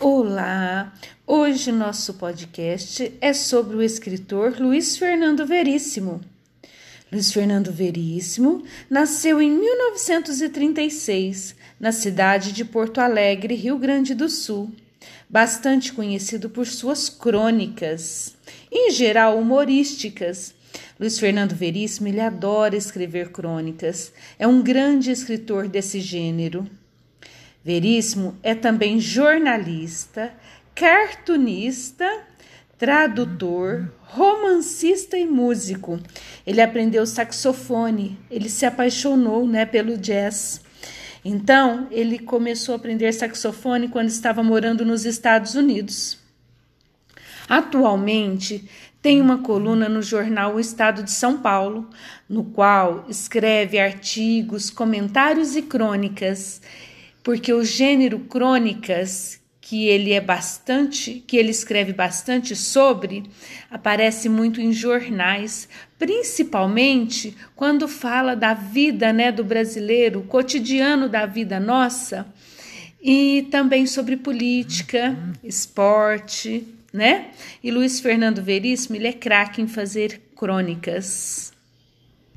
Olá! Hoje nosso podcast é sobre o escritor Luiz Fernando Veríssimo. Luiz Fernando Veríssimo nasceu em 1936 na cidade de Porto Alegre, Rio Grande do Sul. Bastante conhecido por suas crônicas, em geral humorísticas. Luiz Fernando Veríssimo ele adora escrever crônicas. É um grande escritor desse gênero. Veríssimo é também jornalista, cartunista, tradutor, romancista e músico. Ele aprendeu saxofone, ele se apaixonou né, pelo jazz. Então, ele começou a aprender saxofone quando estava morando nos Estados Unidos. Atualmente, tem uma coluna no jornal O Estado de São Paulo, no qual escreve artigos, comentários e crônicas porque o gênero crônicas que ele é bastante, que ele escreve bastante sobre, aparece muito em jornais, principalmente quando fala da vida, né, do brasileiro, o cotidiano da vida nossa, e também sobre política, esporte, né? E Luiz Fernando Veríssimo, ele é craque em fazer crônicas.